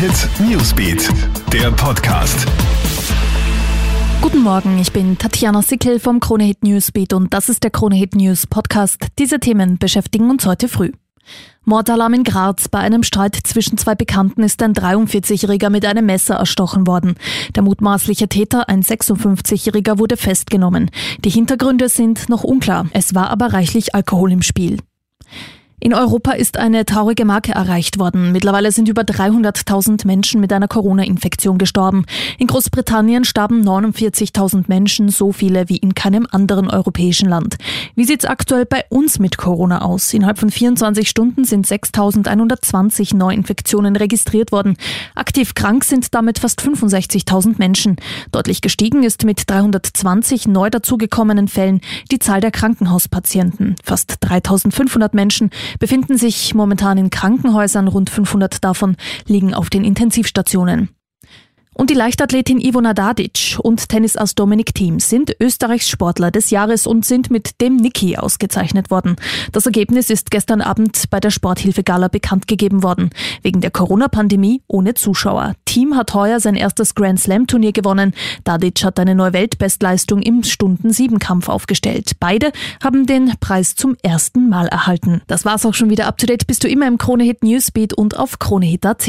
Hit Newsbeat, der Podcast. Guten Morgen, ich bin Tatjana Sickel vom Kronehit Newsbeat und das ist der Kronehit News Podcast. Diese Themen beschäftigen uns heute früh. Mordalarm in Graz. Bei einem Streit zwischen zwei Bekannten ist ein 43-Jähriger mit einem Messer erstochen worden. Der mutmaßliche Täter, ein 56-Jähriger, wurde festgenommen. Die Hintergründe sind noch unklar. Es war aber reichlich Alkohol im Spiel. In Europa ist eine traurige Marke erreicht worden. Mittlerweile sind über 300.000 Menschen mit einer Corona-Infektion gestorben. In Großbritannien starben 49.000 Menschen, so viele wie in keinem anderen europäischen Land. Wie sieht's aktuell bei uns mit Corona aus? Innerhalb von 24 Stunden sind 6.120 Neuinfektionen registriert worden. Aktiv krank sind damit fast 65.000 Menschen. Deutlich gestiegen ist mit 320 neu dazugekommenen Fällen die Zahl der Krankenhauspatienten. Fast 3.500 Menschen befinden sich momentan in Krankenhäusern, rund 500 davon liegen auf den Intensivstationen. Und die Leichtathletin Ivona Dadic und Tennisass Dominik Thiem sind Österreichs Sportler des Jahres und sind mit dem Niki ausgezeichnet worden. Das Ergebnis ist gestern Abend bei der Sporthilfe-Gala bekannt gegeben worden. Wegen der Corona-Pandemie ohne Zuschauer. Thiem hat heuer sein erstes Grand Slam-Turnier gewonnen. Dadic hat eine neue Weltbestleistung im Stunden-7-Kampf aufgestellt. Beide haben den Preis zum ersten Mal erhalten. Das war's auch schon wieder. Up to date bist du immer im Kronehit Newsbeat und auf kronehit.at.